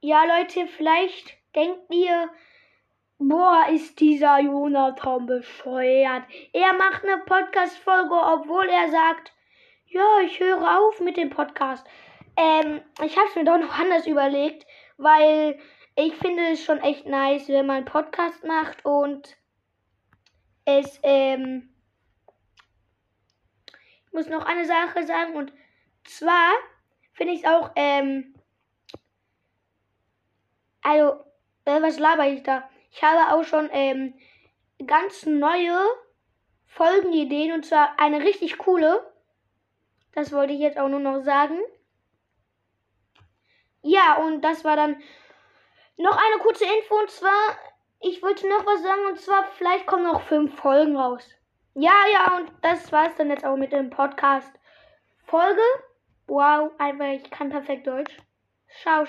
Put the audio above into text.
Ja, Leute, vielleicht denkt ihr, boah, ist dieser Jonathan bescheuert. Er macht eine Podcast-Folge, obwohl er sagt, ja, ich höre auf mit dem Podcast. Ähm, ich habe es mir doch noch anders überlegt, weil ich finde es schon echt nice, wenn man einen Podcast macht und es, ähm, ich muss noch eine Sache sagen und zwar finde ich es auch, ähm, also, äh, was laber ich da? Ich habe auch schon ähm, ganz neue Folgenideen und zwar eine richtig coole. Das wollte ich jetzt auch nur noch sagen. Ja, und das war dann noch eine kurze Info und zwar, ich wollte noch was sagen und zwar, vielleicht kommen noch fünf Folgen raus. Ja, ja, und das war es dann jetzt auch mit dem Podcast. Folge. Wow, einfach, ich kann perfekt Deutsch. Ciao.